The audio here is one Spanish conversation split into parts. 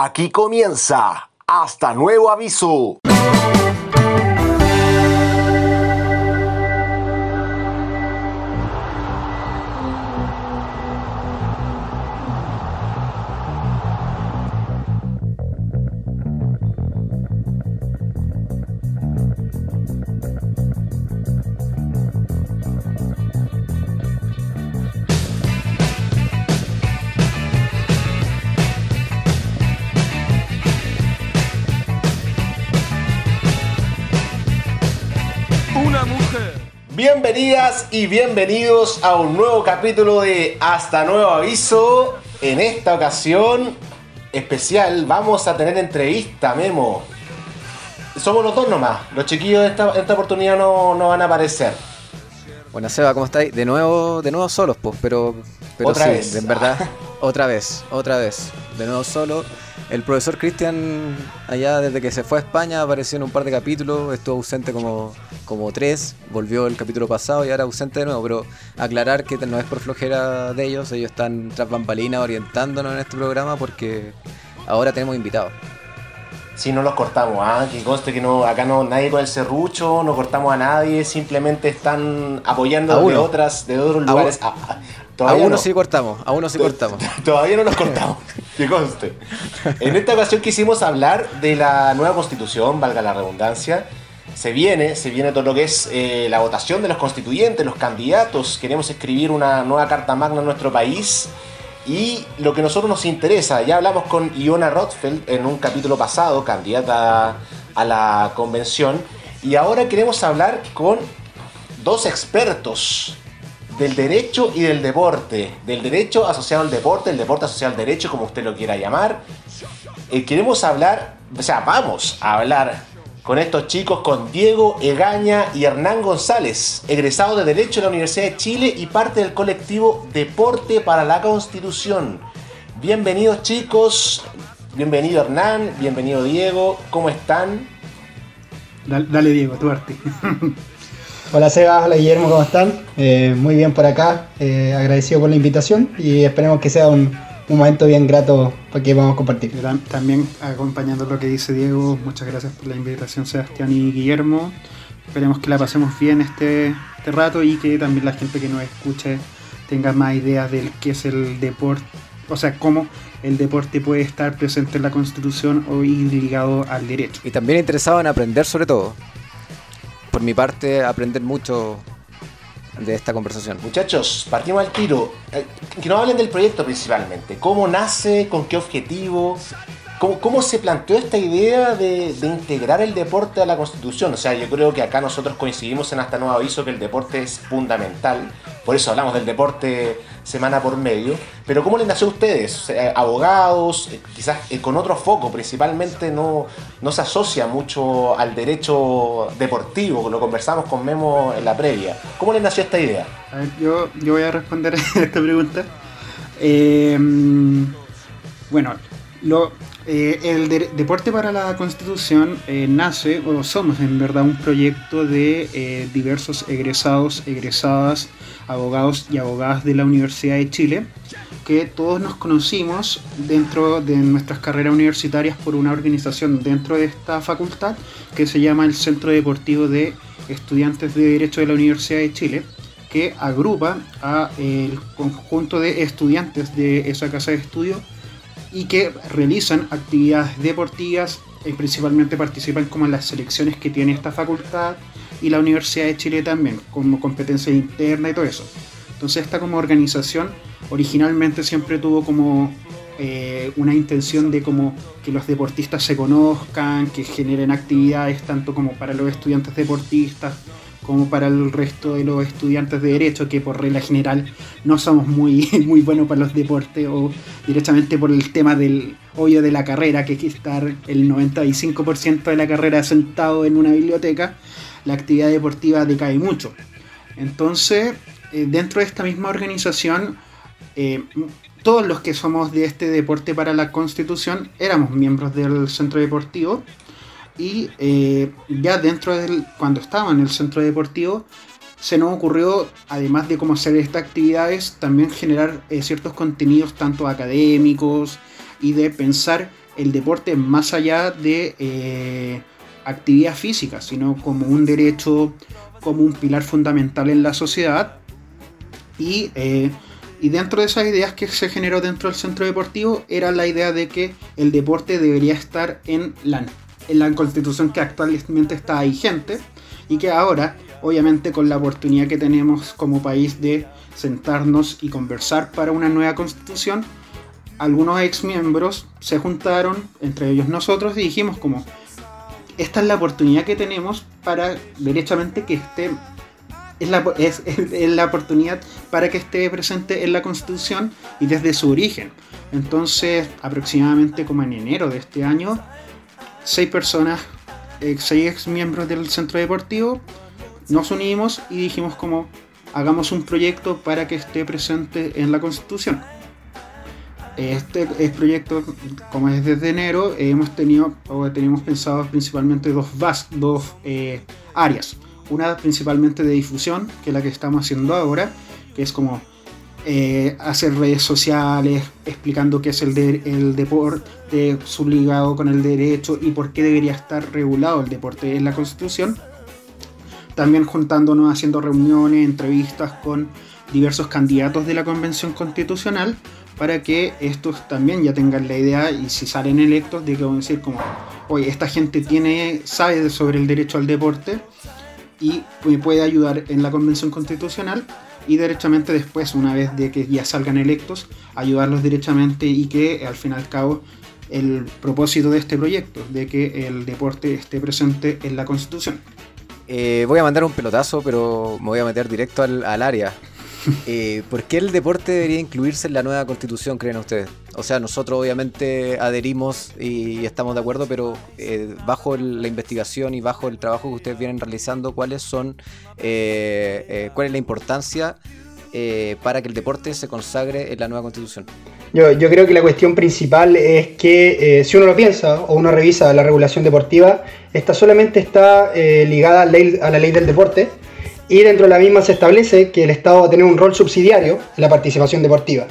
Aquí comienza Hasta Nuevo Aviso. Y bienvenidos a un nuevo capítulo de Hasta Nuevo Aviso. En esta ocasión especial vamos a tener entrevista, Memo. Somos los dos nomás. Los chiquillos de esta, esta oportunidad no, no, van a aparecer. Buenas, Seba, ¿cómo estáis? De nuevo, de nuevo solos, pues, pero, pero otra sí, vez. en verdad, otra vez, otra vez. De nuevo solo. El profesor Cristian, allá desde que se fue a España, apareció en un par de capítulos, estuvo ausente como, como tres, volvió el capítulo pasado y ahora ausente de nuevo, pero aclarar que no es por flojera de ellos, ellos están tras bambalinas orientándonos en este programa porque ahora tenemos invitados. Si no los cortamos, ¿ah? que conste que no, acá no nadie con el serrucho, no cortamos a nadie, simplemente están apoyando de otras, de otros lugares. Ah, ah, A uno no. sí cortamos, a uno sí cortamos. Todavía no nos cortamos, que conste. En esta ocasión quisimos hablar de la nueva constitución, valga la redundancia. Se viene, se viene todo lo que es eh, la votación de los constituyentes, los candidatos. Queremos escribir una nueva carta magna en nuestro país. Y lo que a nosotros nos interesa, ya hablamos con Iona Rothfeld en un capítulo pasado, candidata a la convención. Y ahora queremos hablar con dos expertos del derecho y del deporte. Del derecho asociado al deporte, el deporte asociado al derecho, como usted lo quiera llamar. Eh, queremos hablar, o sea, vamos a hablar con estos chicos, con Diego Egaña y Hernán González, egresados de Derecho de la Universidad de Chile y parte del colectivo Deporte para la Constitución. Bienvenidos chicos, bienvenido Hernán, bienvenido Diego, ¿cómo están? Dale, dale, Diego, tu arte. Hola Seba, hola Guillermo, ¿cómo están? Eh, muy bien por acá, eh, agradecido por la invitación y esperemos que sea un, un momento bien grato para que vamos a compartir. También acompañando lo que dice Diego, muchas gracias por la invitación Sebastián y Guillermo. Esperemos que la pasemos bien este, este rato y que también la gente que nos escuche tenga más ideas del qué es el deporte, o sea, cómo el deporte puede estar presente en la constitución o ir ligado al derecho. Y también interesado en aprender sobre todo. Por mi parte, aprender mucho de esta conversación. Muchachos, partimos al tiro. Eh, Que nos hablen del proyecto principalmente. ¿Cómo nace? ¿Con qué objetivo? ¿Cómo, se planteó esta idea de, de integrar el deporte a la Constitución? O sea, yo creo que acá nosotros coincidimos en hasta nuevo aviso que el deporte es fundamental. Por eso hablamos del deporte semana por medio. Pero ¿cómo les nació a ustedes? Abogados, eh, quizás eh, con otro foco, principalmente no, no se asocia mucho al derecho deportivo, lo conversamos con Memo en la previa. ¿Cómo les nació esta idea? A ver, yo, yo voy a responder esta pregunta. Eh, bueno, lo, eh, el de- deporte para la constitución eh, nace, o somos en verdad, un proyecto de eh, diversos egresados, egresadas, abogados y abogadas de la Universidad de Chile, que todos nos conocimos dentro de nuestras carreras universitarias por una organización dentro de esta facultad que se llama el Centro Deportivo de Estudiantes de Derecho de la Universidad de Chile que agrupa a el conjunto de estudiantes de esa casa de estudio y que realizan actividades deportivas y principalmente participan como en las selecciones que tiene esta facultad y la Universidad de Chile también, como competencia interna y todo eso. Entonces esta como organización originalmente siempre tuvo como eh, una intención de como que los deportistas se conozcan, que generen actividades tanto como para los estudiantes deportistas como para el resto de los estudiantes de derecho que por regla general no somos muy, muy buenos para los deportes o directamente por el tema del hoyo de la carrera que que estar el 95% de la carrera sentado en una biblioteca la actividad deportiva decae mucho. Entonces eh, dentro de esta misma organización eh, todos los que somos de este deporte para la constitución éramos miembros del centro deportivo y eh, ya dentro del cuando estaba en el centro deportivo se nos ocurrió además de cómo hacer estas actividades también generar eh, ciertos contenidos tanto académicos y de pensar el deporte más allá de eh, actividad física, sino como un derecho, como un pilar fundamental en la sociedad. Y, eh, y dentro de esas ideas que se generó dentro del centro deportivo era la idea de que el deporte debería estar en la, en la constitución que actualmente está vigente y que ahora, obviamente con la oportunidad que tenemos como país de sentarnos y conversar para una nueva constitución, algunos ex miembros se juntaron, entre ellos nosotros, y dijimos como, esta es la oportunidad que tenemos para derechamente que esté, es la, es, la oportunidad para que esté presente en la constitución y desde su origen. Entonces, aproximadamente como en enero de este año, seis personas, eh, seis ex miembros del centro deportivo, nos unimos y dijimos como hagamos un proyecto para que esté presente en la constitución. Este, proyecto, como es desde enero, hemos tenido o tenemos pensado principalmente dos, dos eh, áreas. Una principalmente de difusión, que es la que estamos haciendo ahora, que es como eh, hacer redes sociales explicando qué es el, el deporte, su ligado con el derecho y por qué debería estar regulado el deporte en la Constitución. También juntándonos, haciendo reuniones, entrevistas con diversos candidatos de la Convención Constitucional para que estos también ya tengan la idea y si salen electos de que van a decir como, oye, esta gente tiene, sabe sobre el derecho al deporte y puede ayudar en la convención constitucional y derechamente después, una vez de que ya salgan electos, ayudarlos derechamente y que al fin y al cabo el propósito de este proyecto, de que el deporte esté presente en la constitución. Eh, voy a mandar un pelotazo, pero me voy a meter directo al, al área. Eh, ¿Por qué el deporte debería incluirse en la nueva constitución, creen ustedes? O sea, nosotros obviamente adherimos y estamos de acuerdo, pero eh, bajo la investigación y bajo el trabajo que ustedes vienen realizando, ¿cuáles son, eh, cuál es la importancia para que el deporte se consagre en la nueva constitución? Yo, yo creo que la cuestión principal es que si uno lo piensa o uno revisa la regulación deportiva, esta solamente está ligada a la ley del deporte y dentro de la misma se establece que el Estado va a tener un rol subsidiario en la participación deportiva.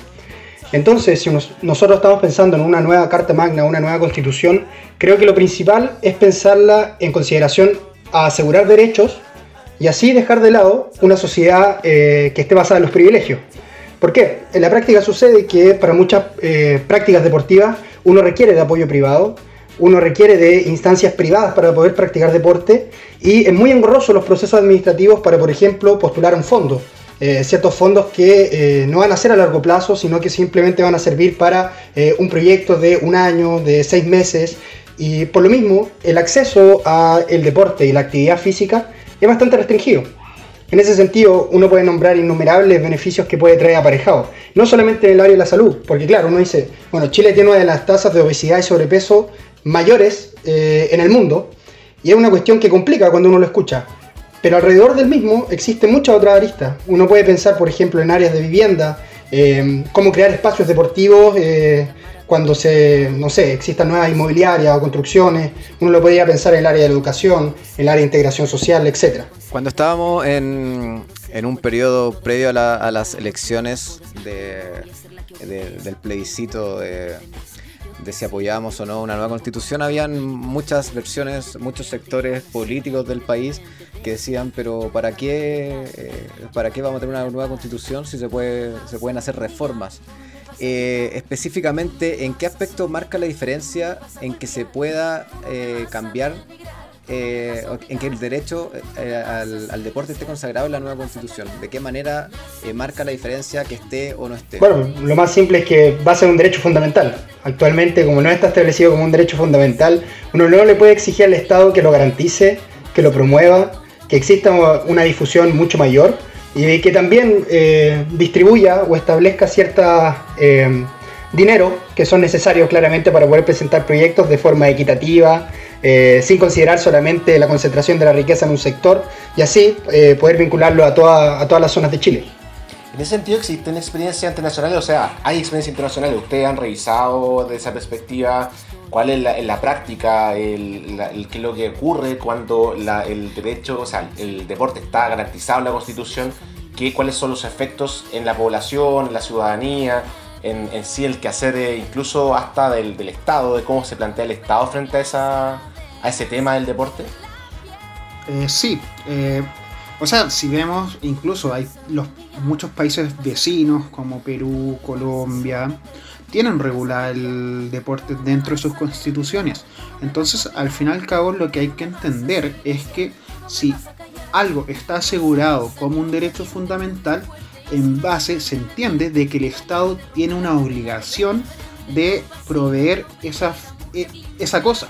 Entonces, si nosotros estamos pensando en una nueva Carta Magna, una nueva Constitución, creo que lo principal es pensarla en consideración a asegurar derechos y así dejar de lado una sociedad eh, que esté basada en los privilegios. ¿Por qué? En la práctica sucede que para muchas eh, prácticas deportivas uno requiere de apoyo privado uno requiere de instancias privadas para poder practicar deporte y es muy engorroso los procesos administrativos para, por ejemplo, postular un fondo. Eh, ciertos fondos que eh, no van a ser a largo plazo, sino que simplemente van a servir para eh, un proyecto de un año, de seis meses. Y por lo mismo, el acceso al deporte y la actividad física es bastante restringido. En ese sentido, uno puede nombrar innumerables beneficios que puede traer aparejado, no solamente en el área de la salud, porque claro, uno dice, bueno, Chile tiene una de las tasas de obesidad y sobrepeso mayores eh, en el mundo, y es una cuestión que complica cuando uno lo escucha. Pero alrededor del mismo existen muchas otras aristas. Uno puede pensar, por ejemplo, en áreas de vivienda, eh, cómo crear espacios deportivos eh, cuando se, no sé, existan nuevas inmobiliarias o construcciones. Uno lo podría pensar en el área de la educación, en el área de integración social, etc. Cuando estábamos en, en un periodo previo a, las elecciones del plebiscito de de si apoyábamos o no una nueva constitución, habían muchas versiones, muchos sectores políticos del país que decían, pero ¿para qué, eh, ¿para qué vamos a tener una nueva constitución si se, puede, se pueden hacer reformas? Eh, específicamente, ¿en qué aspecto marca la diferencia en que se pueda eh, cambiar eh, en que el derecho eh, al, deporte esté consagrado en la nueva constitución. ¿De qué manera eh, marca la diferencia que esté o no esté? Bueno, lo más simple es que va a ser un derecho fundamental. Actualmente, como no está establecido como un derecho fundamental, uno no le puede exigir al Estado que lo garantice, que lo promueva, que exista una difusión mucho mayor y que también distribuya o establezca cierta dinero que son necesarios claramente para poder presentar proyectos de forma equitativa, eh, sin considerar solamente la concentración de la riqueza en un sector y así eh, poder vincularlo a, a todas las zonas de Chile. En ese sentido existen experiencias internacionales, o sea, hay experiencias internacionales, ustedes han revisado de esa perspectiva cuál es la, la práctica, el, qué es lo que ocurre cuando el derecho, o sea, el deporte está garantizado en la Constitución, qué, cuáles son los efectos en la población, en la ciudadanía, en, sí el quehacer eh, incluso hasta del, del Estado, de cómo se plantea el Estado frente a, esa, a ese tema del deporte? Eh, sí, eh, o sea, si vemos, incluso hay los, muchos países vecinos como Perú, Colombia, tienen regulado el deporte dentro de sus constituciones. Entonces, al fin y al cabo, lo que hay que entender es que si algo está asegurado como un derecho fundamental, en base se entiende de que el Estado tiene una obligación de proveer esa, e, esa cosa.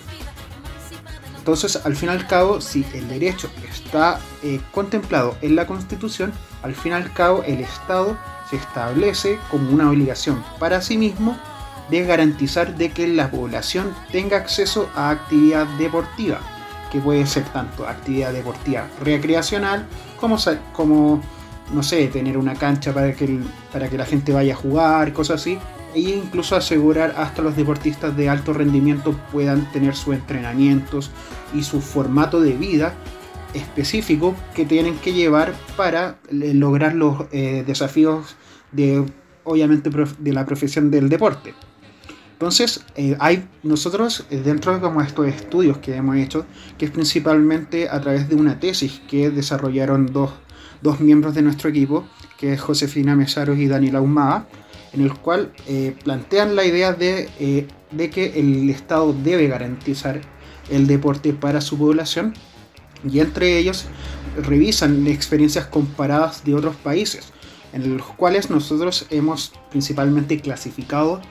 Entonces, al fin y al cabo, si el derecho está eh, contemplado en la Constitución, al fin y al cabo el Estado se establece como una obligación para sí mismo de garantizar de que la población tenga acceso a actividad deportiva, que puede ser tanto actividad deportiva recreacional como, como no sé, tener una cancha para que, para que la gente vaya a jugar, cosas así, e incluso asegurar hasta los deportistas de alto rendimiento puedan tener sus entrenamientos y su formato de vida específico que tienen que llevar para eh, lograr los eh, desafíos de obviamente de la profesión del deporte. Entonces, eh, hay nosotros dentro de estos estudios que hemos hecho, que es principalmente a través de una tesis que desarrollaron dos, dos miembros de nuestro equipo, que es Josefina Mesaros y Daniela Humada, en el cual eh, plantean la idea de, eh, de, que el Estado debe garantizar el deporte para su población y entre ellos revisan experiencias comparadas de otros países, en los cuales nosotros hemos principalmente clasificado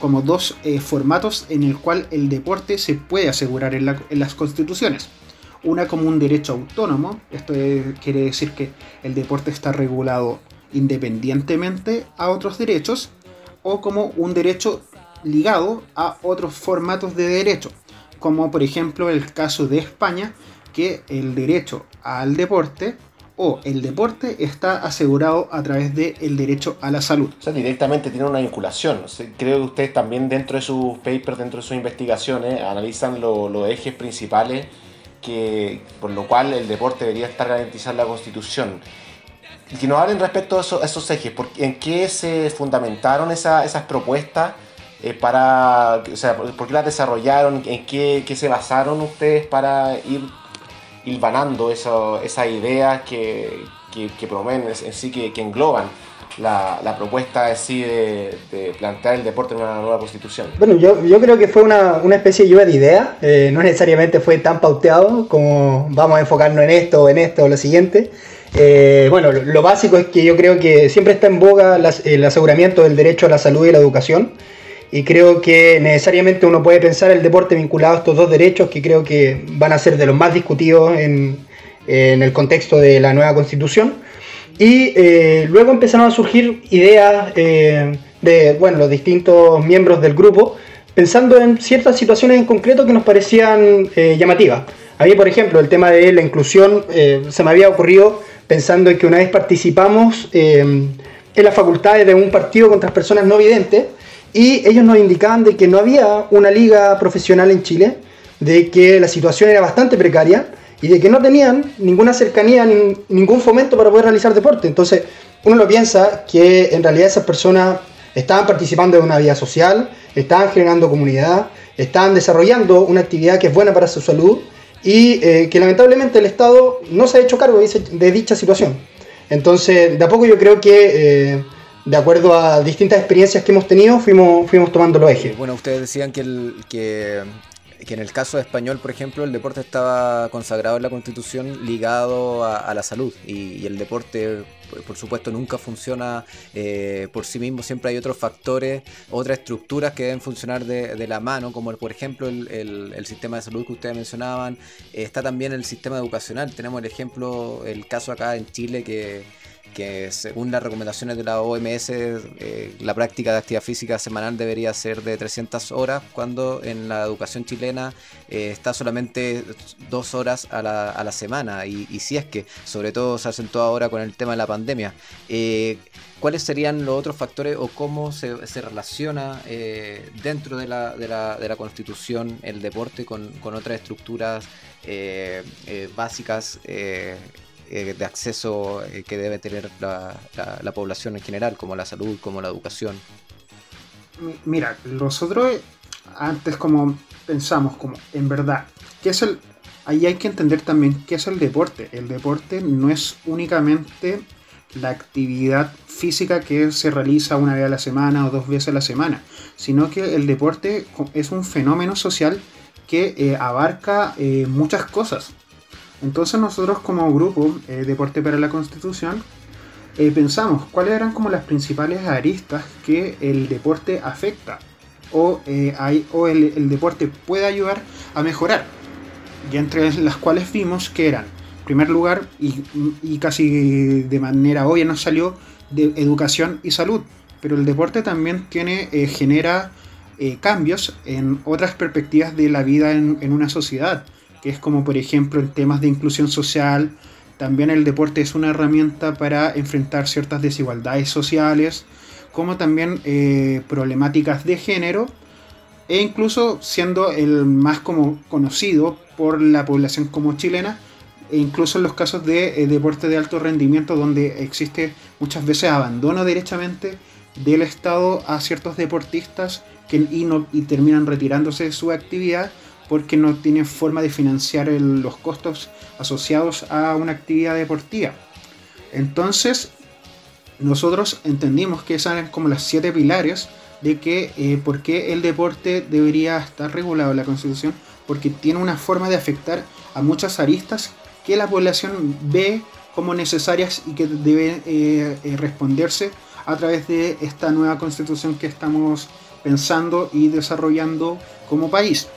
como dos eh, formatos en el cual el deporte se puede asegurar en, en las constituciones. Una como un derecho autónomo, esto quiere decir que el deporte está regulado independientemente a otros derechos o como un derecho ligado a otros formatos de derecho, como por ejemplo el caso de España, que el derecho al deporte o el deporte está asegurado a través del derecho a la salud. O sea, directamente tiene una vinculación. Creo que ustedes también dentro de sus papers, dentro de sus investigaciones, analizan los ejes principales que, por lo cual el deporte debería estar garantizado en la Constitución. Y que nos hablen respecto a, esos ejes, en qué se fundamentaron esas propuestas eh, para, o sea, por qué las desarrollaron, en qué, se basaron ustedes para ir hilvanando esas ideas que, que, promueven en sí, que, engloban la, propuesta en sí de, plantear el deporte en una nueva constitución? Bueno, yo, yo creo que fue una, una especie de lluvia de ideas, eh, no necesariamente fue tan pauteado como vamos a enfocarnos en esto en esto o lo siguiente. Eh, bueno, lo, básico es que yo creo que siempre está en boga el aseguramiento del derecho a la salud y la educación. Y creo que necesariamente uno puede pensar el deporte vinculado a estos dos derechos que creo que van a ser de los más discutidos en, el contexto de la nueva constitución. Y eh, luego empezaron a surgir ideas eh, de bueno, los distintos miembros del grupo, pensando en ciertas situaciones en concreto que nos parecían llamativas. A por ejemplo, el tema de la inclusión se me había ocurrido pensando en que una vez participamos eh, en las facultades de un partido contra personas no videntes y ellos nos indicaban de que no había una liga profesional en Chile, de que la situación era bastante precaria y de que no tenían ninguna cercanía, ni, ningún fomento para poder realizar deporte. Entonces, uno lo piensa que en realidad esas personas estaban participando de una vida social, estaban generando comunidad, estaban desarrollando una actividad que es buena para su salud y eh, que lamentablemente el Estado no se ha hecho cargo de, dicha situación. Entonces, de a poco yo creo que, eh, de acuerdo a distintas experiencias que hemos tenido, fuimos, fuimos tomando los ejes. Bueno, ustedes decían que, el, que que en el caso español, por ejemplo, el deporte estaba consagrado en la Constitución ligado a, la salud. Y, el deporte, por, supuesto, nunca funciona eh, por sí mismo, siempre hay otros factores, otras estructuras que deben funcionar de, la mano, como por ejemplo el, sistema de salud que ustedes mencionaban, está también el sistema educacional, tenemos el ejemplo, el caso acá en Chile que que según las recomendaciones de la OMS, eh, la práctica de actividad física semanal debería ser de 300 horas, cuando en la educación chilena eh, está solamente dos horas a la, a la semana. Y, si es que, sobre todo, se acentúa ahora con el tema de la pandemia. Eh, ¿Cuáles serían los otros factores o cómo se, se relaciona dentro de la, de, la, de la, Constitución el deporte con, con otras estructuras básicas eh, de acceso eh, que debe tener la, la, población en general, como la salud, como la educación. Mira, nosotros antes como pensamos como en verdad, ¿qué es el ahí hay que entender también qué es el deporte. El deporte no es únicamente la actividad física que se realiza una vez a la semana o dos veces a la semana, sino que el deporte es un fenómeno social que eh, abarca eh, muchas cosas. Entonces nosotros como grupo eh, Deporte para la Constitución pensamos cuáles eran como las principales aristas que el deporte afecta o, o el, deporte puede ayudar a mejorar y entre las cuales vimos que eran, en primer lugar, y, casi de manera obvia nos salió, de educación y salud, pero el deporte también tiene, eh, genera eh, cambios en otras perspectivas de la vida en, una sociedad, que es como por ejemplo en temas de inclusión social, también el deporte es una herramienta para enfrentar ciertas desigualdades sociales, como también eh, problemáticas de género, e incluso siendo el más como conocido por la población como chilena, e incluso en los casos de eh, deporte de alto rendimiento donde existe muchas veces abandono derechamente del Estado a ciertos deportistas que, y, no, y terminan retirándose de su actividad porque no tienen forma de financiar los costos asociados a una actividad deportiva. Entonces, nosotros entendimos que esas eran como las siete pilares de que eh, por qué el deporte debería estar regulado en la Constitución porque tiene una forma de afectar a muchas aristas que la población ve como necesarias y que deben eh, eh, responderse a través de esta nueva constitución que estamos pensando y desarrollando como país.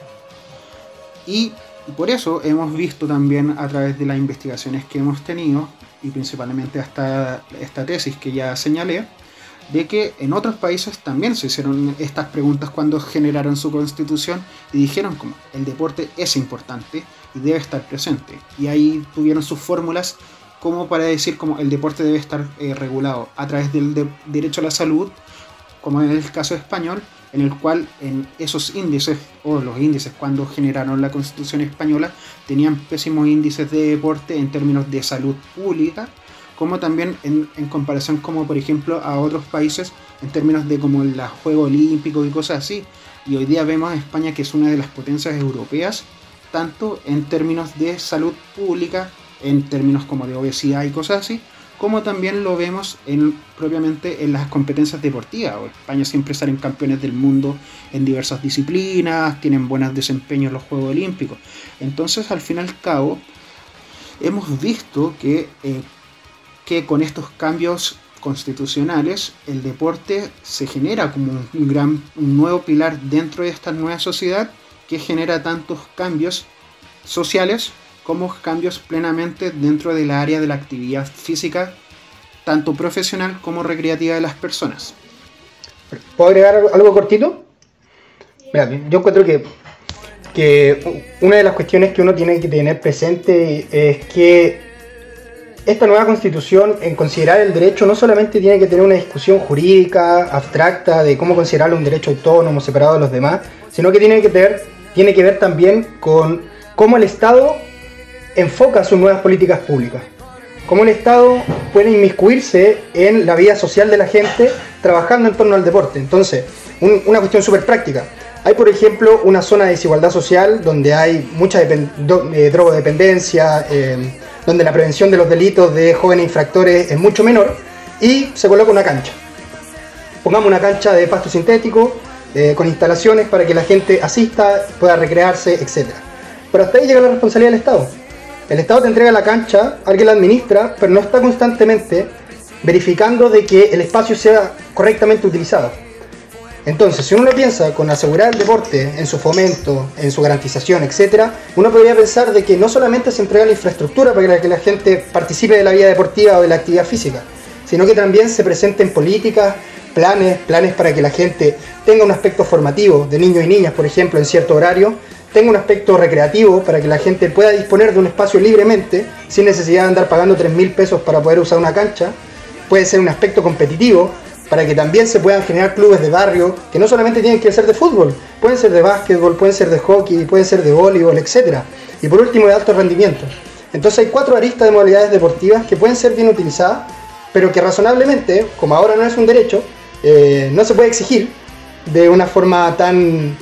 Y por eso hemos visto también a través de las investigaciones que hemos tenido, y principalmente hasta esta tesis que ya señalé, de que en otros países también se hicieron estas preguntas cuando generaron su constitución y dijeron como el deporte es importante y debe estar presente. Y ahí tuvieron sus fórmulas como para decir como el deporte debe estar eh, regulado a través del derecho a la salud, como en el caso español, en el cual en esos índices, o los índices cuando generaron la constitución española, tenían pésimos índices de deporte en términos de salud pública como también en, comparación como por ejemplo a otros países en términos de como el juego olímpico y cosas así. Y hoy día vemos a España que es una de las potencias europeas, tanto en términos de salud pública, en términos como de obesidad y cosas así, como también lo vemos en, propiamente en las competencias deportivas. España siempre salen campeones del mundo en diversas disciplinas, tienen buenos desempeños en los Juegos Olímpicos. Entonces, al fin y al cabo, hemos visto que eh, que con estos cambios constitucionales el deporte se genera como un gran nuevo pilar dentro de esta nueva sociedad que genera tantos cambios sociales como cambios plenamente dentro del área de la actividad física tanto profesional como recreativa de las personas. ¿Puedo agregar algo cortito? Mira, yo encuentro que, que una de las cuestiones que uno tiene que tener presente es que esta nueva constitución, en considerar el derecho, no solamente tiene que tener una discusión jurídica, abstracta, de cómo considerarlo un derecho autónomo, separado de los demás, sino que tiene que, tener, tiene que ver también con cómo el Estado enfoca sus nuevas políticas públicas. Cómo el Estado puede inmiscuirse en la vida social de la gente trabajando en torno al deporte. Entonces, una cuestión súper práctica. Hay, por ejemplo, una zona de desigualdad social donde hay mucha eh, drogodependencia, eh, donde la prevención de los delitos de jóvenes infractores es mucho menor, y se coloca una cancha. Pongamos una cancha de pasto sintético, eh, con instalaciones para que la gente asista, pueda recrearse, etc. Pero hasta ahí llega la responsabilidad del Estado. El Estado te entrega la cancha, alguien la administra, pero no está constantemente verificando de que el espacio sea correctamente utilizado. Entonces, si uno lo piensa con asegurar el deporte en su fomento, en su garantización, etc., uno podría pensar de que no solamente se entrega la infraestructura para que la gente participe de la vida deportiva o de la actividad física, sino que también se presenten políticas, planes, planes para que la gente tenga un aspecto formativo de niños y niñas, por ejemplo, en cierto horario, tenga un aspecto recreativo para que la gente pueda disponer de un espacio libremente, sin necesidad de andar pagando 3 mil pesos para poder usar una cancha, puede ser un aspecto competitivo, para que también se puedan generar clubes de barrio que no solamente tienen que ser de fútbol, pueden ser de básquetbol, pueden ser de hockey, pueden ser de voleibol, etc. Y por último de alto rendimiento. Entonces hay cuatro aristas de modalidades deportivas que pueden ser bien utilizadas, pero que razonablemente, como ahora no es un derecho, eh, no se puede exigir, de una forma tan,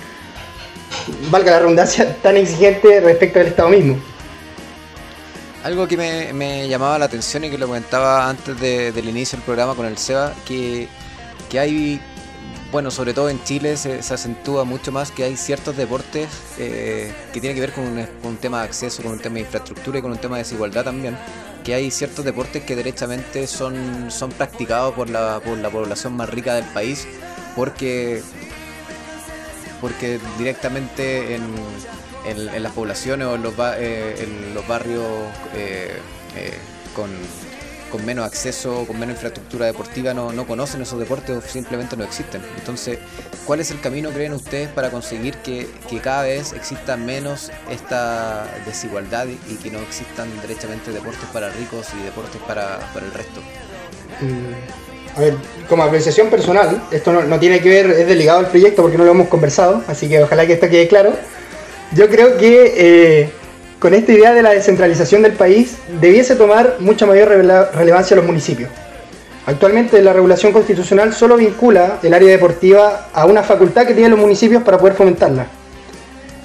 valga la redundancia, tan exigente respecto del Estado mismo. Algo que me, llamaba la atención y que lo comentaba antes del inicio del programa con el SEBA, que, que hay bueno, sobre todo en Chile se, acentúa mucho más que hay ciertos deportes eh, que tienen que ver con un, tema de acceso, con un tema de infraestructura y con un tema de desigualdad también, que hay ciertos deportes que derechamente son, son practicados por la, por la población más rica del país, porque, porque directamente en, en, las poblaciones o en los, eh, en los barrios eh, con con menos acceso, con menos infraestructura deportiva no, no conocen esos deportes o simplemente no existen. Entonces, ¿cuál es el camino, creen ustedes, para conseguir que, cada vez exista menos esta desigualdad y que no existan derechamente deportes para ricos y deportes para, el resto? Mm, a ver, como apreciación personal, esto no, tiene que ver, es delegado al proyecto porque no lo hemos conversado, así que ojalá que esto quede claro. Yo creo que eh, con esta idea de la descentralización del país, debiese tomar mucha mayor relevancia a los municipios. Actualmente la regulación constitucional solo vincula el área deportiva a una facultad que tienen los municipios para poder fomentarla.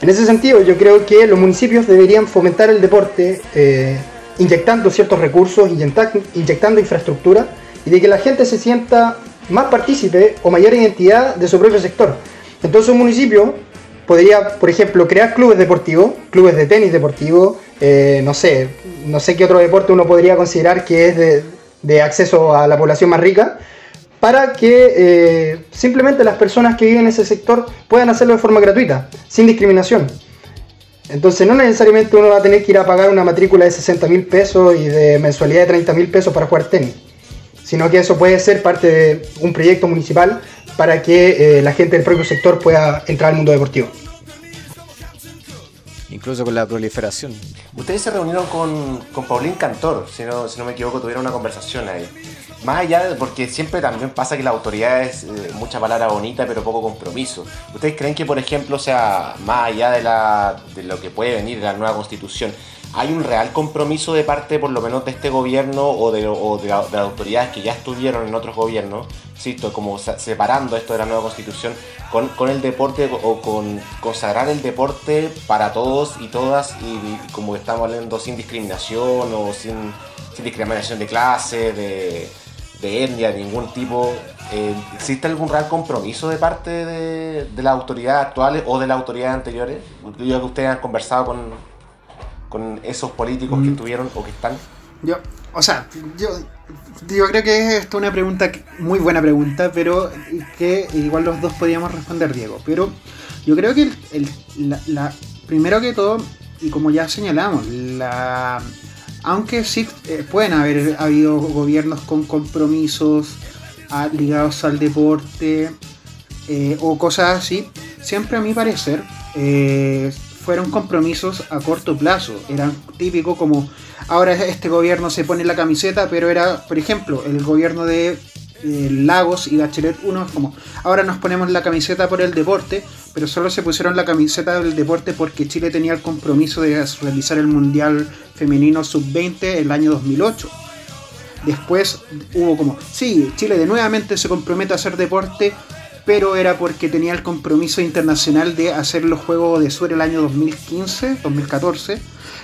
En ese sentido, yo creo que los municipios deberían fomentar el deporte eh, inyectando ciertos recursos, inyectando infraestructura y de que la gente se sienta más partícipe o mayor identidad de su propio sector. Entonces un municipio podría, por ejemplo, crear clubes deportivos, clubes de tenis deportivo, eh, no sé, no sé qué otro deporte uno podría considerar que es de, acceso a la población más rica, para que eh, simplemente las personas que viven en ese sector puedan hacerlo de forma gratuita, sin discriminación. Entonces no necesariamente uno va a tener que ir a pagar una matrícula de 60 mil pesos y de mensualidad de 30 mil pesos para jugar tenis, sino que eso puede ser parte de un proyecto municipal para que eh, la gente del propio sector pueda entrar al mundo deportivo. Incluso con la proliferación. Ustedes se reunieron con, con Paulín Cantor, si no, si no me equivoco, tuvieron una conversación ahí. Más allá de, porque siempre también pasa que la autoridad es eh, mucha palabra bonita pero poco compromiso. ¿Ustedes creen que, por ejemplo, sea, más allá de, la, de lo que puede venir de la nueva constitución, hay un real compromiso de parte, por lo menos, de este gobierno o de, las autoridades que ya estuvieron en otros gobiernos, insisto, como separando esto de la nueva constitución con, el deporte o con consagrar el deporte para todos y todas y, como estamos hablando sin discriminación o sin, discriminación de clase, de, etnia, de ningún tipo. Eh, ¿Existe algún real compromiso de parte de, de las autoridades actuales o de las autoridades anteriores? Yo creo que ustedes han conversado con, con esos políticos que mm. estuvieron o que están? Yo, o sea, yo, yo creo que es una pregunta, muy buena pregunta, pero que igual los dos podíamos responder, Diego. Pero yo creo que el, la, primero que todo, y como ya señalamos, la, aunque sí eh, pueden haber habido gobiernos con compromisos ligados al deporte eh, o cosas así, siempre a mi parecer eh, fueron compromisos a corto plazo. Eran típicos como ahora este gobierno se pone la camiseta, pero era, por ejemplo, el gobierno de Lagos y Bachelet 1 como ahora nos ponemos la camiseta por el deporte, pero solo se pusieron la camiseta del deporte porque Chile tenía el compromiso de realizar el Mundial Femenino Sub-20 el año 2008. Después hubo como, sí, Chile de nuevamente se compromete a hacer deporte, pero era porque tenía el compromiso internacional de hacer los Juegos de Sur el año 2015, 2014.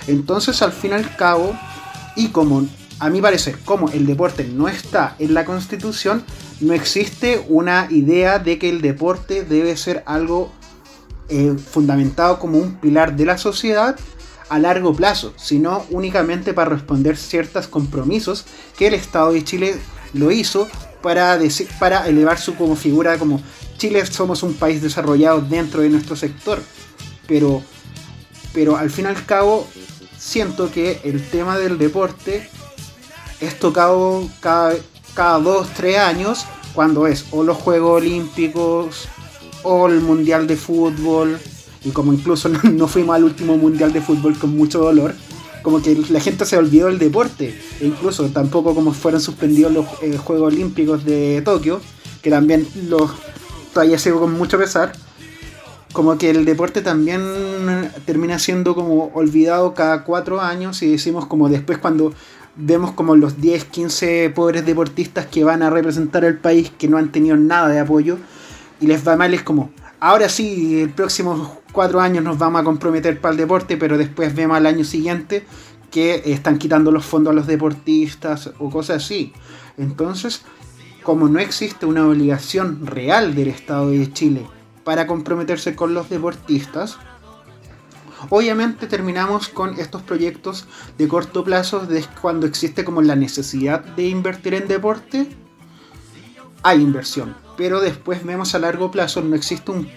Entonces, al fin y al cabo, y como a mi parecer, como el deporte no está en la constitución, no existe una idea de que el deporte debe ser algo eh, fundamentado como un pilar de la sociedad a largo plazo, sino únicamente para responder ciertos compromisos que el Estado de Chile lo hizo para, decir, para elevar su como figura como Chile somos un país desarrollado dentro de nuestro sector. Pero, pero al fin y al cabo siento que el tema del deporte es tocado cada, cada dos, tres años cuando es o los Juegos Olímpicos o el Mundial de Fútbol. Y como incluso no fuimos al último Mundial de Fútbol con mucho dolor como que la gente se olvidó del deporte. E incluso tampoco como fueron suspendidos los eh, Juegos Olímpicos de Tokio, que también los todavía sigo con mucho pesar. Como que el deporte también termina siendo como olvidado cada cuatro años y decimos como después cuando vemos como los 10, 15 pobres deportistas que van a representar el país que no han tenido nada de apoyo, y les va mal, es como, ahora sí, el próximo cuatro años nos vamos a comprometer para el deporte, pero después vemos al año siguiente que están quitando los fondos a los deportistas o cosas así. Entonces, como no existe una obligación real del Estado de Chile para comprometerse con los deportistas, obviamente terminamos con estos proyectos de corto plazo de cuando existe como la necesidad de invertir en deporte, hay inversión, pero después vemos a largo plazo no existe un,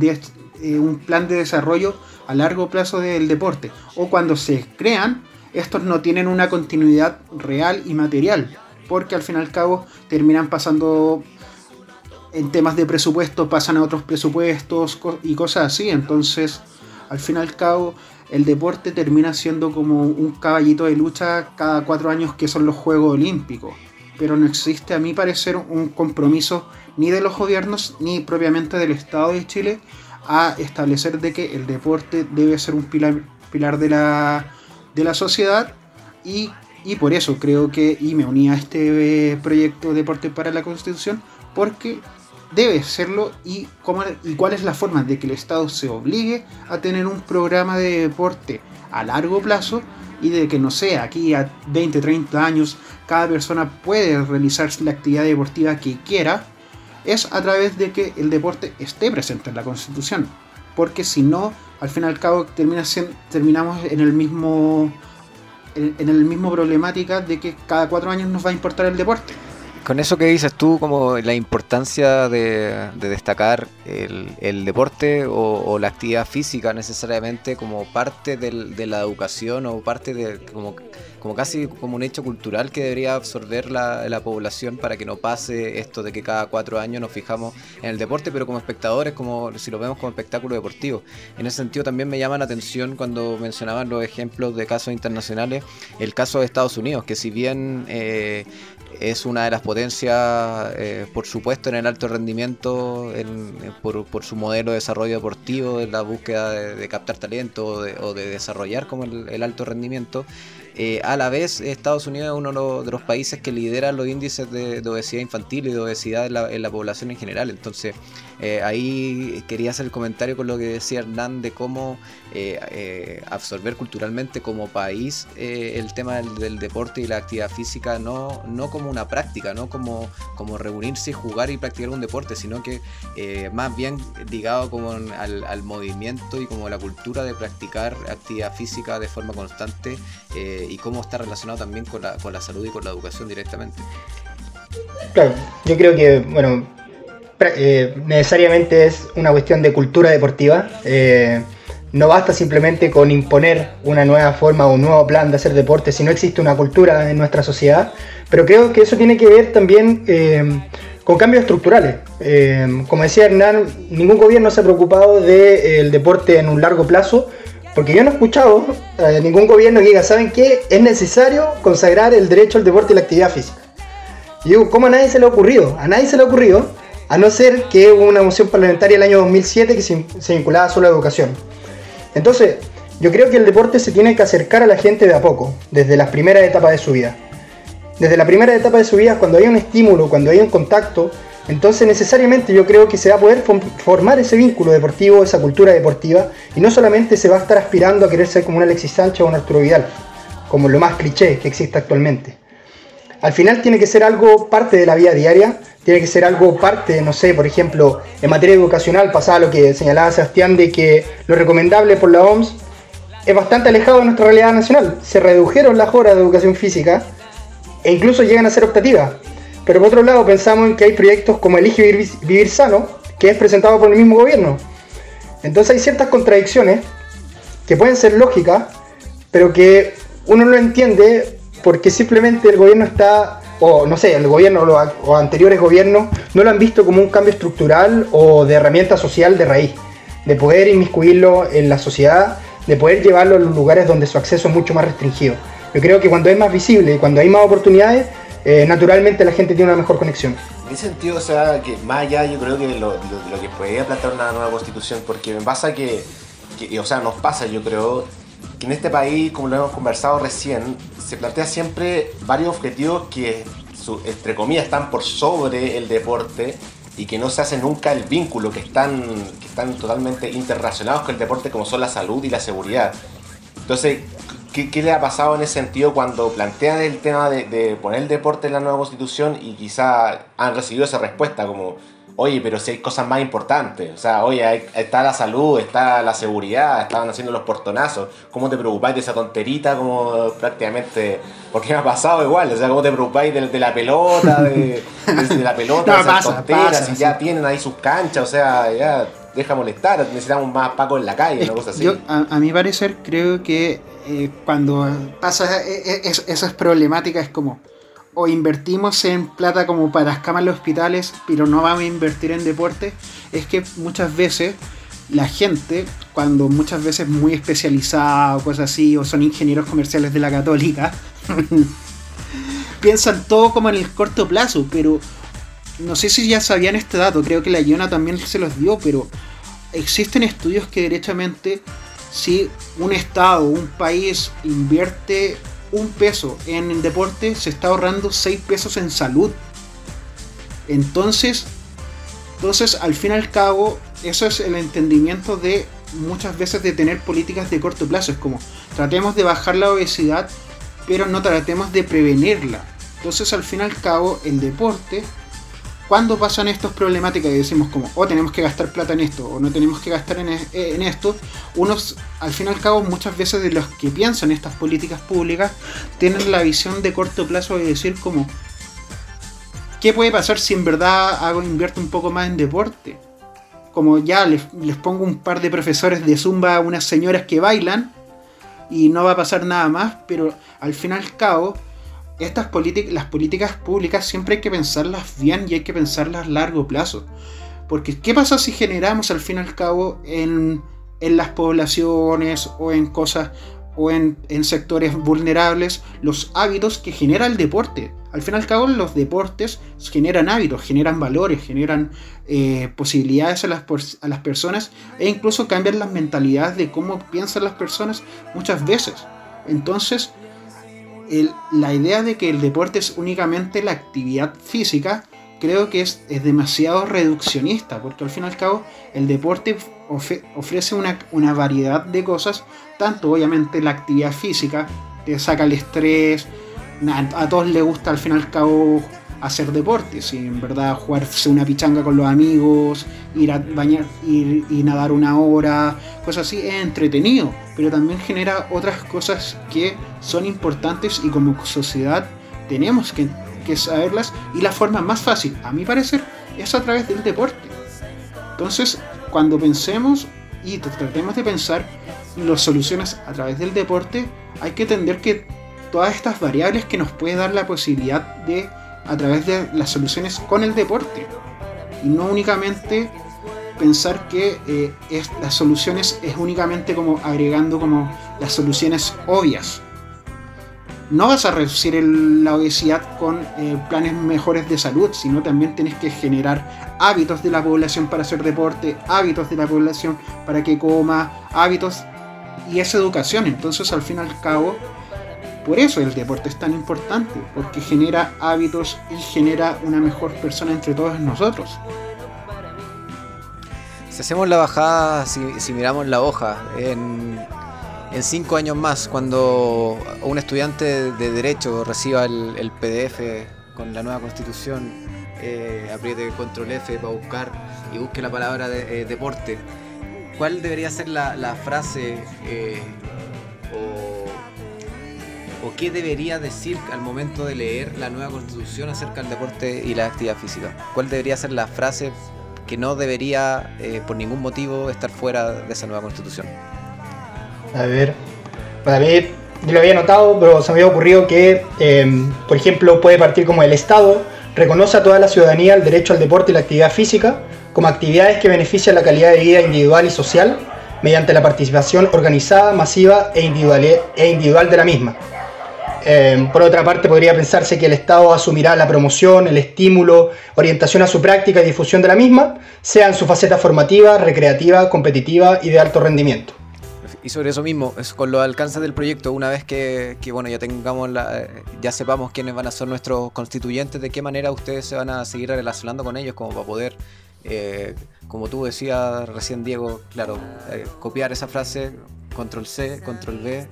eh, un plan de desarrollo a largo plazo del deporte, o cuando se crean, estos no tienen una continuidad real y material porque al fin y al cabo terminan pasando en temas de presupuesto, pasan a otros presupuestos y cosas así. Entonces, al fin y al cabo, el deporte termina siendo como un caballito de lucha cada cuatro años que son los Juegos Olímpicos. Pero no existe, a mi parecer, un compromiso ni de los gobiernos ni propiamente del Estado de Chile a establecer de que el deporte debe ser un pilar, pilar de, la, de la sociedad y y por eso creo que, y me uní a este eh, proyecto Deporte para la Constitución, porque debe serlo y, cómo, y cuál es la forma de que el Estado se obligue a tener un programa de deporte a largo plazo y de que no sea aquí a 20, 30 años cada persona puede realizar la actividad deportiva que quiera, es a través de que el deporte esté presente en la Constitución. Porque si no, al fin y al cabo termina terminamos en el mismo en, el mismo problemática de que cada cuatro años nos va a importar el deporte. Con eso que dices tú, como la importancia de, destacar el, deporte o, la actividad física necesariamente como parte de la educación o parte de como como casi como un hecho cultural que debería absorber la, la, población para que no pase esto de que cada cuatro años nos fijamos en el deporte, pero como espectadores, como si lo vemos como espectáculo deportivo. En ese sentido también me llama la atención cuando mencionaban los ejemplos de casos internacionales, el caso de Estados Unidos, que si bien eh, es una de las potencias, eh, por supuesto, en el alto rendimiento, por, por, su modelo de desarrollo deportivo, en la búsqueda de, captar talento o de, desarrollar como el alto rendimiento, eh, a la vez, Estados Unidos es uno de los países que lidera los índices de, obesidad infantil y de obesidad en la, población en general. Entonces, eh, ahí quería hacer el comentario con lo que decía Hernán de cómo eh, absorber culturalmente como país el tema del, deporte y la actividad física, no, no como una práctica, no como, como reunirse jugar y practicar un deporte, sino que más bien ligado como al, al, movimiento y como la cultura de practicar actividad física de forma constante y cómo está relacionado también con la, con la salud y con la educación directamente. Claro, yo creo que, bueno, eh, necesariamente es una cuestión de cultura deportiva. Eh, no basta simplemente con imponer una nueva forma o un nuevo plan de hacer deporte si no existe una cultura en nuestra sociedad. Pero creo que eso tiene que ver también eh, con cambios estructurales. como decía Hernán, ningún gobierno se ha preocupado del deporte en un largo plazo porque yo no he escuchado ningún gobierno que diga, ¿saben qué? Es necesario consagrar el derecho al deporte y la actividad física. Y digo, ¿cómo a nadie se le ha ocurrido? A nadie se le ha ocurrido, a no ser que hubo una moción parlamentaria el año 2007 que se, vinculaba solo a la educación. Entonces, yo creo que el deporte se tiene que acercar a la gente de a poco, desde las primeras etapas de su vida. Desde la primera etapa de su vida, cuando hay un estímulo, cuando hay un contacto, entonces necesariamente yo creo que se va a poder formar ese vínculo deportivo, esa cultura deportiva, y no solamente se va a estar aspirando a querer ser como un Alexis Sánchez o un Arturo Vidal, como lo más cliché que existe actualmente. Al final tiene que ser algo parte de la vida diaria, tiene que ser algo parte, no sé, por ejemplo, en materia educacional pasaba lo que señalaba Sebastián de que lo recomendable por la OMS es bastante alejado de nuestra realidad nacional. Se redujeron las horas de educación física e incluso llegan a ser optativas. Pero por otro lado pensamos en que hay proyectos como Elige Vivir, Sano, que es presentado por el mismo gobierno. Entonces hay ciertas contradicciones que pueden ser lógicas, pero que uno no entiende porque simplemente el gobierno está, o no sé, el gobierno o anteriores gobiernos no lo han visto como un cambio estructural o de herramienta social de raíz, de poder inmiscuirlo en la sociedad, de poder llevarlo a los lugares donde su acceso es mucho más restringido. Yo creo que cuando es más visible y cuando hay más oportunidades, eh, naturalmente la gente tiene una mejor conexión. En ese sentido, o sea, que más allá yo creo que lo, que podría plantear una nueva constitución, porque me pasa que, o sea, nos pasa yo creo, que en este país, como lo hemos conversado recién, se plantea siempre varios objetivos que, entre comillas, están por sobre el deporte y que no se hace nunca el vínculo, que están, que están totalmente interrelacionados con el deporte como son la salud y la seguridad. Entonces, ¿qué, qué le ha pasado en ese sentido cuando plantean el tema de, de poner el deporte en la nueva constitución y quizá han recibido esa respuesta como oye, pero si hay cosas más importantes, o sea, oye, hay- está la salud, está la seguridad, estaban haciendo los portonazos, ¿cómo te preocupáis de esa tonterita como prácticamente, porque me ha pasado igual, o sea, ¿cómo te preocupáis de, de la pelota, de, la pelota, No, de esas pasa, tonteras, pasa, si sí. ya tienen ahí sus canchas, o sea, ya deja molestar, necesitamos más Paco en la calle, una cosa así. Yo, a, a mi parecer, creo que eh, cuando pasa eh, eh, es- esas problemáticas es como o invertimos en plata como para las camas de hospitales, pero no vamos a invertir en deporte, es que muchas veces la gente, cuando muchas veces muy especializada o cosas así, o son ingenieros comerciales de la católica, piensan todo como en el corto plazo, pero no sé si ya sabían este dato, creo que la Iona también se los dio, pero existen estudios que derechamente si un estado, un país invierte un peso en deporte, se está ahorrando 6 pesos en salud. Entonces, entonces al fin y al cabo, eso es el entendimiento de muchas veces de tener políticas de corto plazo. Es como, tratemos de bajar la obesidad, pero no tratemos de prevenirla. Entonces al fin y al cabo, el deporte cuando pasan estas problemáticas y decimos como, o tenemos que gastar plata en esto, o no tenemos que gastar en, es- en esto, unos, al fin y al cabo, muchas veces de los que piensan estas políticas públicas, tienen la visión de corto plazo de decir como, ¿qué puede pasar si en verdad hago invierto un poco más en deporte? Como ya les, les pongo un par de profesores de zumba a unas señoras que bailan, y no va a pasar nada más, pero al fin y al cabo, estas políticas, las políticas públicas siempre hay que pensarlas bien y hay que pensarlas a largo plazo. Porque ¿qué pasa si generamos al fin y al cabo en, en las poblaciones o en cosas o en, en sectores vulnerables los hábitos que genera el deporte? Al fin y al cabo los deportes generan hábitos, generan valores, generan eh, posibilidades a las, a las personas e incluso cambian las mentalidades de cómo piensan las personas muchas veces. Entonces, el- la idea de que el deporte es únicamente la actividad física, creo que es, es demasiado reduccionista, porque al fin y al cabo el deporte ofrece una, una variedad de cosas, tanto obviamente la actividad física, te saca el estrés, a todos les gusta al fin y al cabo hacer deporte, si en verdad jugarse una pichanga con los amigos, ir a bañar, ir y nadar una hora, cosas así, es entretenido, pero también genera otras cosas que son importantes y como sociedad tenemos que, saberlas y la forma más fácil, a mi parecer, es a través del deporte. Entonces, cuando pensemos y tr- tratemos de pensar las soluciones a través del deporte, hay que entender que todas estas variables que nos puede dar la posibilidad de a través de las soluciones con el deporte y no únicamente pensar que eh, las soluciones es únicamente como agregando como las soluciones obvias. No vas a reducir la obesidad con eh, planes mejores de salud, sino también tienes que generar hábitos de la población para hacer deporte, hábitos de la población para que coma, hábitos y es educación. Entonces al fin y al cabo, por eso el deporte es tan importante, porque genera hábitos y genera una mejor persona entre todos nosotros. Si hacemos la bajada, si, si miramos la hoja, en, cinco años más, cuando un estudiante de Derecho reciba el, PDF con la nueva constitución, eh, apriete control F para buscar y busque la palabra de- eh, deporte, ¿cuál debería ser la, la frase eh, qué debería decir al momento de leer la nueva constitución acerca del deporte y la actividad física? ¿Cuál debería ser la frase que no debería eh, por ningún motivo estar fuera de esa nueva constitución. A ver, para mí, yo lo había notado, pero se me había ocurrido que, eh, por ejemplo, puede partir como el Estado reconoce a toda la ciudadanía el derecho al deporte y la actividad física como actividades que benefician la calidad de vida individual y social mediante la participación organizada, masiva e e individual de la misma. Eh, por otra parte, podría pensarse que el Estado asumirá la promoción, el estímulo, orientación a su práctica y difusión de la misma, sea en su faceta formativa, recreativa, competitiva y de alto rendimiento. Y sobre eso mismo, es con los alcances del proyecto, una vez que, que, bueno, ya tengamos la, ya sepamos quiénes van a ser nuestros constituyentes, de qué manera ustedes se van a seguir relacionando con ellos, como para poder, eh, como tú decías recién Diego, claro, eh, copiar esa frase, control C, control V,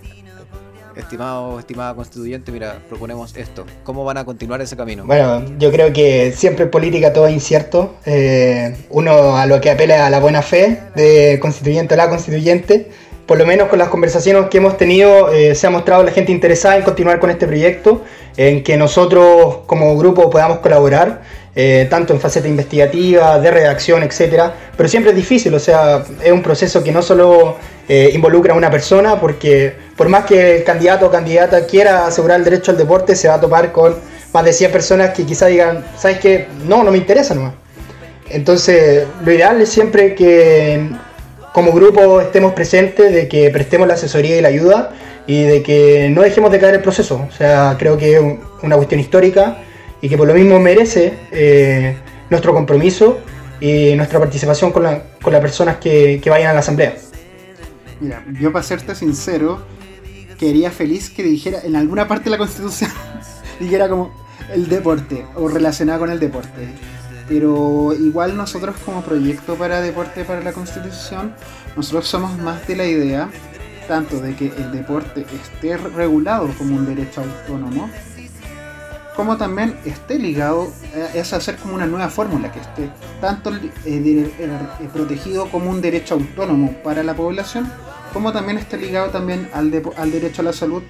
estimado, estimada constituyente, mira, proponemos esto. ¿Cómo van a continuar ese camino? Bueno, yo creo que siempre en política todo es incierto. Eh, uno a lo que apela a la buena fe de constituyente o la constituyente. Por lo menos con las conversaciones que hemos tenido, eh, se ha mostrado la gente interesada en continuar con este proyecto, en que nosotros como grupo podamos colaborar. Eh, tanto en faceta investigativa, de redacción, etcétera, pero siempre es difícil, o sea, es un proceso que no solo eh, involucra a una persona, porque por más que el candidato o candidata quiera asegurar el derecho al deporte, se va a topar con más de 100 personas que quizá digan, ¿sabes qué? No, no me interesa nomás. Entonces, lo ideal es siempre que como grupo estemos presentes, de que prestemos la asesoría y la ayuda y de que no dejemos de caer el proceso. O sea, creo que es una cuestión histórica y que por lo mismo merece eh, nuestro compromiso y nuestra participación con, la, con las personas que, que, vayan a la asamblea. Mira, yo para serte sincero, quería feliz que dijera en alguna parte de la constitución, dijera como el deporte o relacionado con el deporte. Pero igual nosotros como proyecto para deporte para la constitución, nosotros somos más de la idea tanto de que el deporte esté regulado como un derecho autónomo, como también esté ligado, eh, es hacer como una nueva fórmula que esté tanto eh, protegido como un derecho autónomo para la población, como también esté ligado también al, al derecho a la salud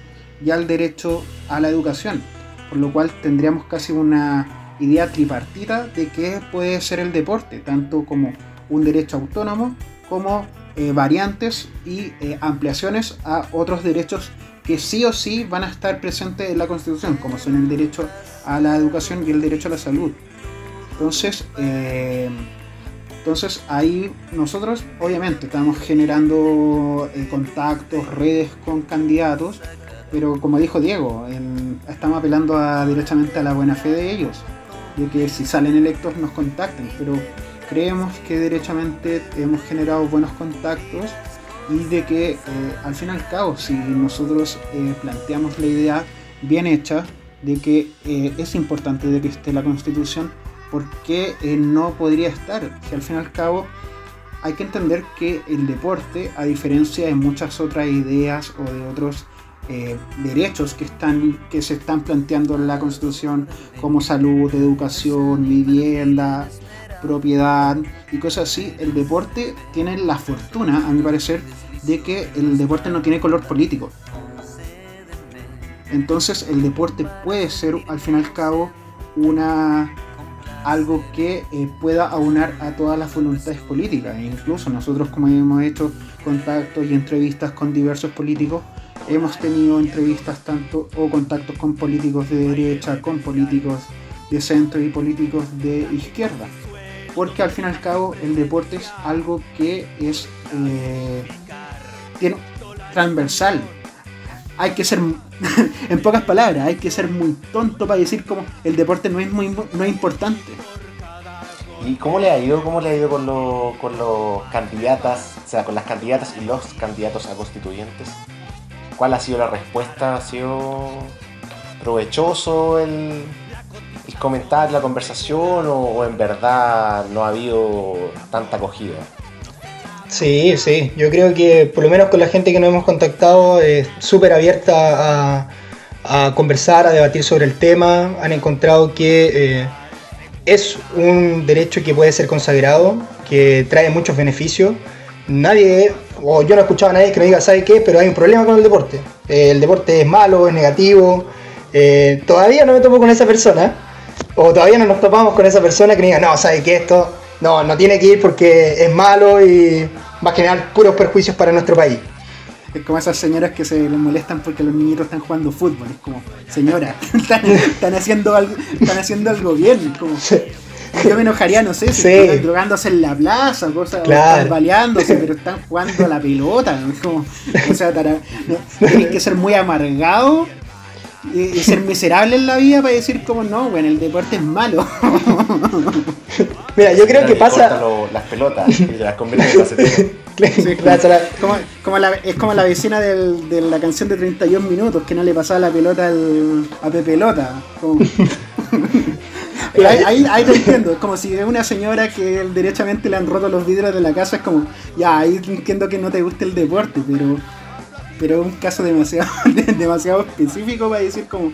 y al derecho a la educación, por lo cual tendríamos casi una idea tripartita de qué puede ser el deporte, tanto como un derecho autónomo, como eh, variantes y ampliaciones a otros derechos que sí o sí van a estar presentes en la Constitución, como son el derecho a la educación y el derecho a la salud. Entonces, eh, entonces ahí nosotros obviamente estamos generando eh, contactos, redes con candidatos, pero como dijo Diego, estamos apelando directamente a la buena fe de ellos, de que si salen electos nos contacten, pero creemos que derechamente hemos generado buenos contactos y de que eh, al fin y al cabo, si nosotros eh, planteamos la idea bien hecha de que eh, es importante de que esté la constitución, ¿por qué no podría estar? Si al fin y al cabo hay que entender que el deporte, a diferencia de muchas otras ideas o de otros derechos que, están, que se están planteando en la Constitución, como salud, educación, vivienda, propiedad y cosas así, el deporte tiene la fortuna, a mi parecer, de que el deporte no tiene color político. Entonces el deporte puede ser al fin y al cabo una algo que eh, pueda aunar a todas las voluntades políticas. E incluso nosotros como hemos hecho contactos y entrevistas con diversos políticos, hemos tenido entrevistas tanto o contactos con políticos de derecha, con políticos de centro y políticos de izquierda porque al fin y al cabo el deporte es algo que es eh, transversal. Hay que ser, en pocas palabras, hay que ser muy tonto para decir como el deporte no es muy no es importante. ¿Y cómo le ha ido? ¿Cómo le ha ido con, con los candidatas, o sea, con las candidatas y los candidatos a constituyentes? ¿Cuál ha sido la respuesta? ¿Ha sido provechoso el, comentar la conversación o, en verdad no ha habido tanta acogida? Sí, sí, yo creo que por lo menos con la gente que nos hemos contactado es súper abierta a, conversar, a debatir sobre el tema, han encontrado que eh, es un derecho que puede ser consagrado, que trae muchos beneficios. Nadie, o yo no he escuchado a nadie que me diga, ¿sabe qué? Pero hay un problema con el deporte. el deporte es malo, es negativo. Eh, todavía no me topo con esa persona, o todavía no nos topamos con esa persona que diga, no, ¿sabe qué? Esto no, no tiene que ir porque es malo y va a generar puros perjuicios para nuestro país. Es como esas señoras que se les molestan porque los niñitos están jugando fútbol. Es como, señora, están, haciendo, algo, están haciendo algo bien. Como, Yo me enojaría, no sé, si están drogándose en la plaza, cosas, están baleándose, pero están jugando a la pelota. Como, o sea, tienen que ser muy amargados y, ser miserable en la vida para decir como no, bueno, el deporte es malo. Mira, yo creo que pasa. las pelotas y las convierte en como, como la, es como la vecina del, de la canción de 31 minutos que no le pasaba la pelota al, a Pepelota. ahí, ahí, te entiendo, es como si es una señora que derechamente le han roto los vidrios de la casa, es como, ya, ahí entiendo que no te guste el deporte, pero pero es un caso demasiado, demasiado específico para decir como...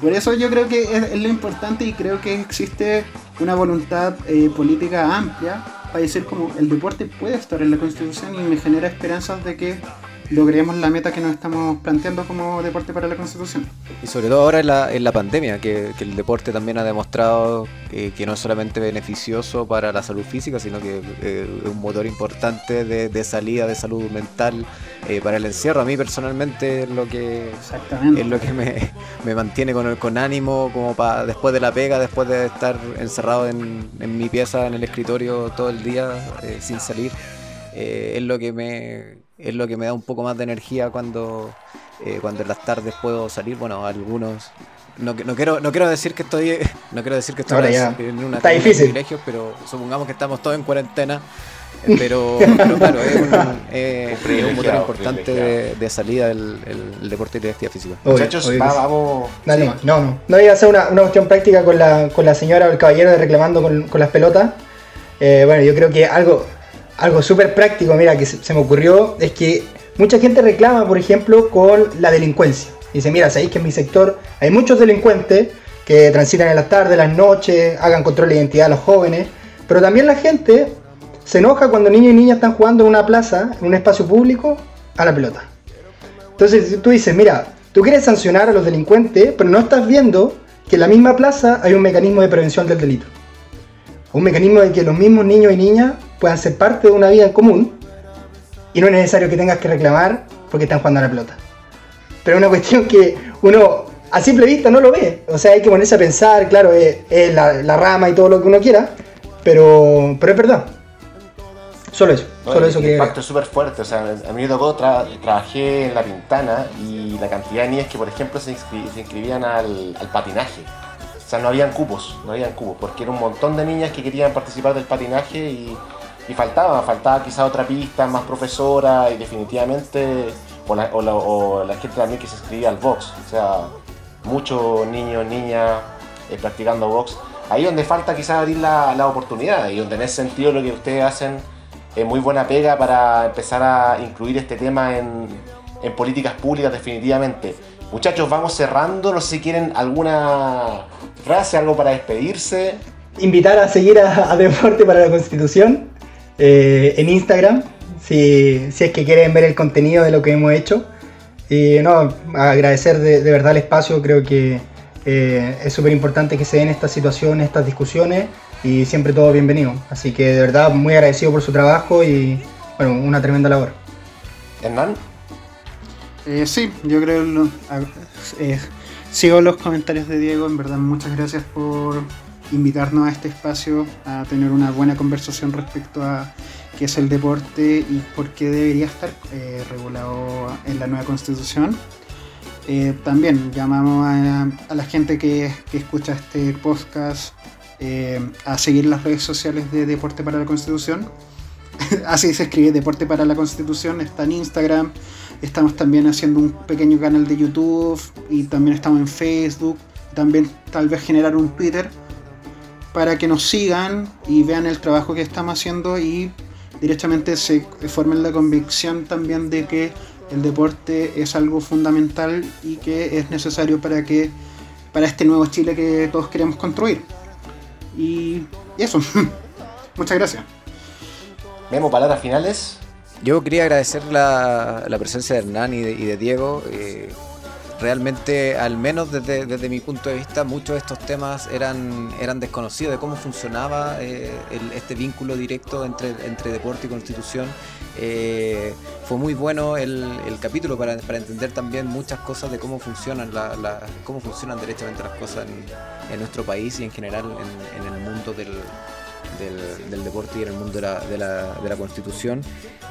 Por eso yo creo que es, lo importante y creo que existe una voluntad eh, política amplia para decir como el deporte puede estar en la constitución y me genera esperanzas de que logremos la meta que nos estamos planteando como deporte para la Constitución. Y sobre todo ahora en la, en la pandemia, que, el deporte también ha demostrado que no es solamente beneficioso para la salud física, sino que eh, es un motor importante de, salida de salud mental eh, para el encierro. A mí personalmente es lo que, es lo que me, mantiene con, con ánimo, como para después de la pega, después de estar encerrado en, mi pieza, en el escritorio todo el día eh, sin salir. es lo que me es lo que me da un poco más de energía cuando, eh, cuando en las tardes puedo salir. Bueno, algunos. No, no, quiero, no quiero decir que estoy no quiero decir que estoy en una Está difícil. privilegios, pero supongamos que estamos todos en cuarentena. Pero, claro, es un, motor importante de, salida del el, deporte y la actividad física. Muchachos, vamos. no, no, no. iba a hacer una, una cuestión práctica con la, con la señora o el caballero de reclamando con, con las pelotas. Eh, bueno, yo creo que algo, algo súper práctico, mira, que se, me ocurrió, es que mucha gente reclama, por ejemplo, con la delincuencia. Dice, mira, sabéis que en mi sector hay muchos delincuentes que transitan en las tardes, las noches, hagan control de identidad a los jóvenes, pero también la gente se enoja cuando niños y niñas están jugando en una plaza, en un espacio público, a la pelota. Entonces tú dices, mira, tú quieres sancionar a los delincuentes, pero no estás viendo que en la misma plaza hay un mecanismo de prevención del delito. Un mecanismo de que los mismos niños y niñas puedan ser parte de una vida en común y no es necesario que tengas que reclamar porque están jugando a la pelota. Pero es una cuestión que uno a simple vista no lo ve. O sea, hay que ponerse a pensar, claro, es, la, rama y todo lo que uno quiera, pero, pero es verdad. Solo eso. solo eso el impacto es súper fuerte. O sea, a mí me tocó, trabajé en La Pintana y la cantidad de niñas que, por ejemplo, se, inscribían al, al patinaje o sea, no habían cupos, no habían cupos, porque era un montón de niñas que querían participar del patinaje y y faltaba, faltaba quizá otra pista, más profesora y definitivamente, o la, o la, gente también que se inscribía al box, o sea, muchos niños, niñas eh, practicando box. Ahí donde falta quizás abrir la, la, oportunidad y donde en ese sentido lo que ustedes hacen es muy buena pega para empezar a incluir este tema en, en políticas públicas definitivamente. Muchachos, vamos cerrando, no sé si quieren alguna frase, algo para despedirse. Invitar a seguir a, a Deporte para la Constitución eh, en Instagram, si, si, es que quieren ver el contenido de lo que hemos hecho. Y no, agradecer de, verdad el espacio, creo que eh, es súper importante que se den estas situaciones, estas discusiones y siempre todo bienvenido. Así que de verdad muy agradecido por su trabajo y bueno, una tremenda labor. Hernán. Eh, sí, yo creo, eh, sigo los comentarios de Diego, en verdad muchas gracias por invitarnos a este espacio a tener una buena conversación respecto a qué es el deporte y por qué debería estar eh, regulado en la nueva constitución. Eh, también llamamos a, la gente que, escucha este podcast eh, a seguir las redes sociales de Deporte para la Constitución. Así se escribe Deporte para la Constitución, está en Instagram. Estamos también haciendo un pequeño canal de YouTube y también estamos en Facebook. También tal vez generar un Twitter para que nos sigan y vean el trabajo que estamos haciendo y directamente se formen la convicción también de que el deporte es algo fundamental y que es necesario para que para este nuevo Chile que todos queremos construir. Y, eso. Muchas gracias. Memo, palabras finales. Yo quería agradecer la, presencia de Hernán y de, Diego. Eh, realmente, al menos desde, mi punto de vista, muchos de estos temas eran, eran desconocidos de cómo funcionaba eh, este vínculo directo entre, entre deporte y constitución. Eh, fue muy bueno el, capítulo para, entender también muchas cosas de cómo funcionan la, cómo funcionan derechamente las cosas en, nuestro país y en general en el mundo del, del, deporte y en el mundo de la, constitución.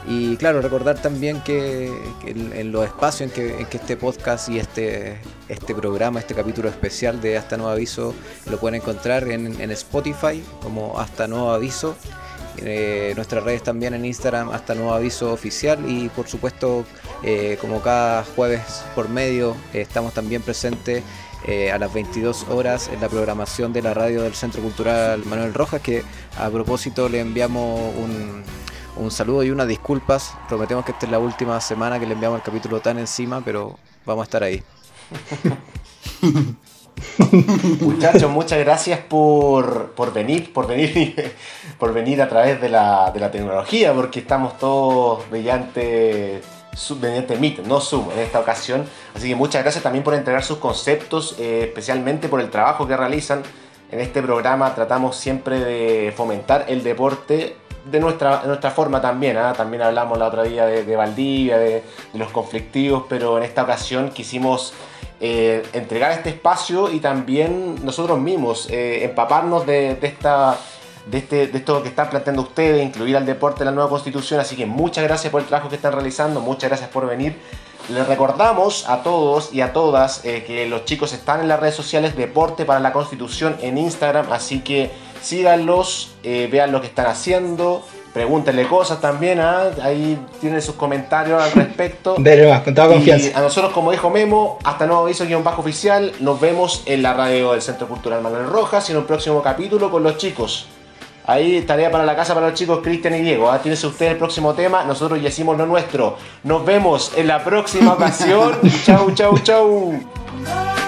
Y claro, recordar también que, en, los espacios en que, en este podcast y este, este programa, este capítulo especial de Hasta Nuevo Aviso, lo pueden encontrar en, Spotify como Hasta Nuevo Aviso. eh, nuestras redes también en Instagram hasta nuevo aviso oficial y por supuesto eh, como cada jueves por medio estamos también presentes a las 22 horas en la programación de la radio del Centro Cultural Manuel Rojas que a propósito le enviamos un, un saludo y unas disculpas. Prometemos que esta es la última semana que le enviamos el capítulo tan encima, pero vamos a estar ahí. Muchachos, muchas gracias por, venir, por venir, por venir a través de la, tecnología, porque estamos todos mediante, mediante Meet, no Zoom en esta ocasión. Así que muchas gracias también por entregar sus conceptos, eh, especialmente por el trabajo que realizan. En este programa tratamos siempre de fomentar el deporte de nuestra, nuestra forma también. ¿ah? También hablamos la otra día de, Valdivia, de, los conflictivos, pero en esta ocasión quisimos eh, entregar este espacio y también nosotros mismos eh, empaparnos de, esta, de, este, de esto que están planteando ustedes, incluir al deporte en la nueva constitución. Así que muchas gracias por el trabajo que están realizando, muchas gracias por venir. Les recordamos a todos y a todas eh, que los chicos están en las redes sociales Deporte para la Constitución en Instagram, así que síganlos, eh, vean lo que están haciendo, pregúntenle cosas también, ¿ah? ahí tienen sus comentarios al respecto. Dele más, con toda confianza. a nosotros, como dijo Memo, hasta nuevo aviso guion bajo oficial, nos vemos en la radio del Centro Cultural Manuel Rojas y en un próximo capítulo con los chicos. Ahí tarea para la casa para los chicos Cristian y Diego. ¿ah? Tienes usted el próximo tema, nosotros ya hicimos lo nuestro. Nos vemos en la próxima ocasión. chau, chau, chau.